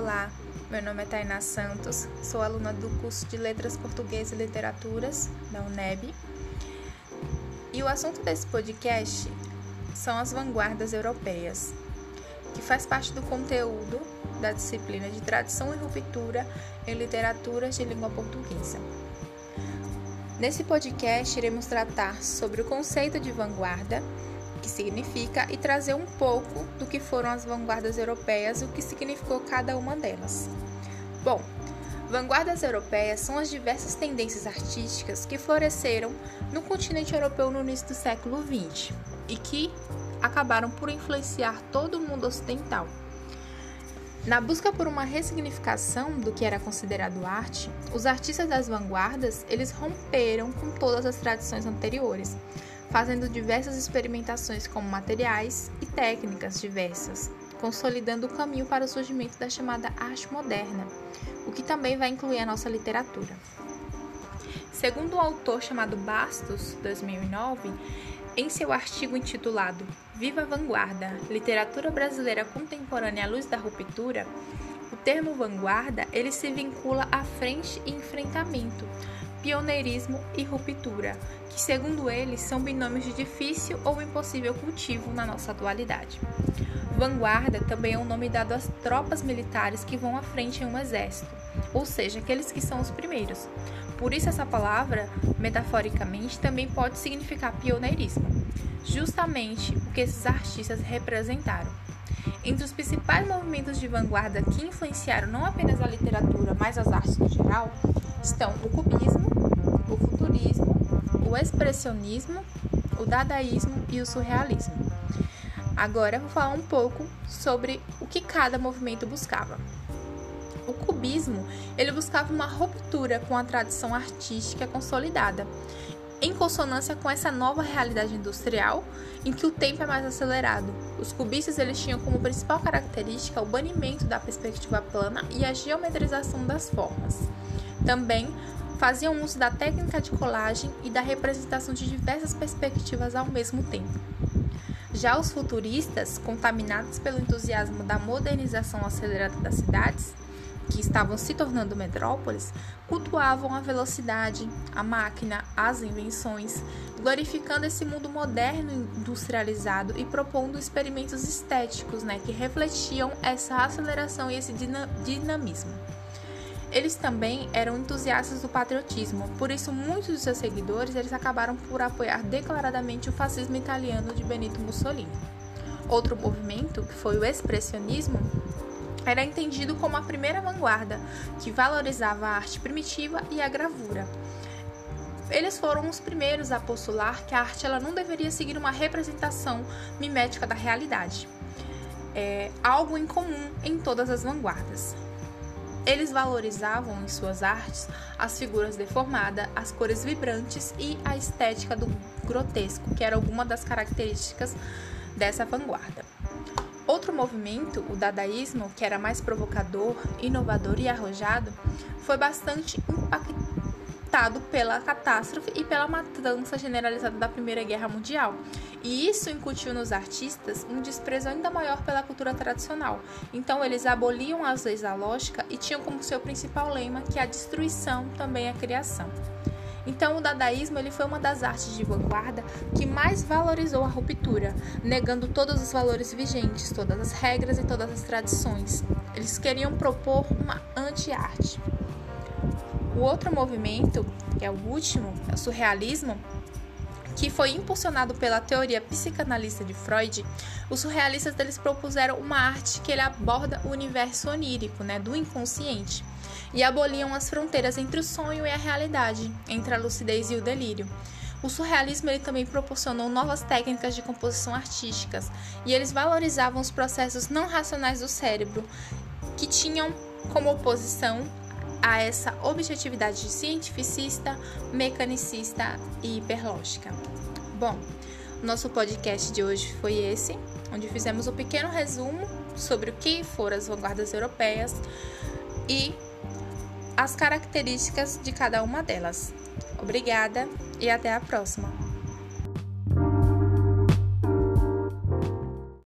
Olá, meu nome é Tainá Santos, sou aluna do curso de Letras Português e Literaturas da UNEB. E o assunto desse podcast são as vanguardas europeias, que faz parte do conteúdo da disciplina de Tradição e Ruptura em Literaturas de Língua Portuguesa. Nesse podcast, iremos tratar sobre o conceito de vanguarda significa e trazer um pouco do que foram as vanguardas europeias e o que significou cada uma delas. Bom, vanguardas europeias são as diversas tendências artísticas que floresceram no continente europeu no início do século XX e que acabaram por influenciar todo o mundo ocidental. Na busca por uma ressignificação do que era considerado arte, os artistas das vanguardas, eles romperam com todas as tradições anteriores, fazendo diversas experimentações com materiais e técnicas diversas, consolidando o caminho para o surgimento da chamada arte moderna, o que também vai incluir a nossa literatura. Segundo um autor chamado Bastos, 2009, em seu artigo intitulado Viva a Vanguarda, Literatura Brasileira Contemporânea à Luz da Ruptura, o termo vanguarda ele se vincula à frente e enfrentamento, pioneirismo e ruptura, que, segundo ele, são binômios de difícil ou impossível cultivo na nossa atualidade. Vanguarda também é um nome dado às tropas militares que vão à frente em um exército, ou seja, aqueles que são os primeiros. Por isso, essa palavra, metaforicamente, também pode significar pioneirismo, justamente o que esses artistas representaram. Entre os principais movimentos de vanguarda que influenciaram não apenas a literatura, mas as artes no geral, estão o cubismo, o futurismo, o expressionismo, o dadaísmo e o surrealismo. Agora vou falar um pouco sobre o que cada movimento buscava. O cubismo, ele buscava uma ruptura com a tradição artística consolidada, em consonância com essa nova realidade industrial em que o tempo é mais acelerado. Os cubistas eles tinham como principal característica o banimento da perspectiva plana e a geometrização das formas. Também faziam uso da técnica de colagem e da representação de diversas perspectivas ao mesmo tempo. Já os futuristas, contaminados pelo entusiasmo da modernização acelerada das cidades, que estavam se tornando metrópoles, cultuavam a velocidade, a máquina, as invenções, glorificando esse mundo moderno industrializado e propondo experimentos estéticos né, que refletiam essa aceleração e esse dinamismo. Eles também eram entusiastas do patriotismo, por isso muitos de seus seguidores eles acabaram por apoiar declaradamente o fascismo italiano de Benito Mussolini. Outro movimento, que foi o expressionismo, era entendido como a primeira vanguarda, que valorizava a arte primitiva e a gravura. Eles foram os primeiros a postular que a arte ela não deveria seguir uma representação mimética da realidade, é algo incomum em todas as vanguardas. Eles valorizavam em suas artes as figuras deformadas, as cores vibrantes e a estética do grotesco, que era alguma das características dessa vanguarda. Outro movimento, o dadaísmo, que era mais provocador, inovador e arrojado, foi bastante impactado pela catástrofe e pela matança generalizada da Primeira Guerra Mundial. E isso incutiu nos artistas um desprezo ainda maior pela cultura tradicional. Então eles aboliam as leis da lógica e tinham como seu principal lema que a destruição também é criação. Então o dadaísmo ele foi uma das artes de vanguarda que mais valorizou a ruptura, negando todos os valores vigentes, todas as regras e todas as tradições. Eles queriam propor uma anti-arte. O outro movimento, que é o último, é o surrealismo, que foi impulsionado pela teoria psicanalista de Freud, os surrealistas eles propuseram uma arte que ele aborda o universo onírico, né, do inconsciente, e aboliam as fronteiras entre o sonho e a realidade, entre a lucidez e o delírio. O surrealismo ele também proporcionou novas técnicas de composição artísticas e eles valorizavam os processos não racionais do cérebro, que tinham como oposição a essa objetividade cientificista, mecanicista e hiperlógica. Bom, nosso podcast de hoje foi esse, onde fizemos um pequeno resumo sobre o que foram as vanguardas europeias e as características de cada uma delas. Obrigada e até a próxima!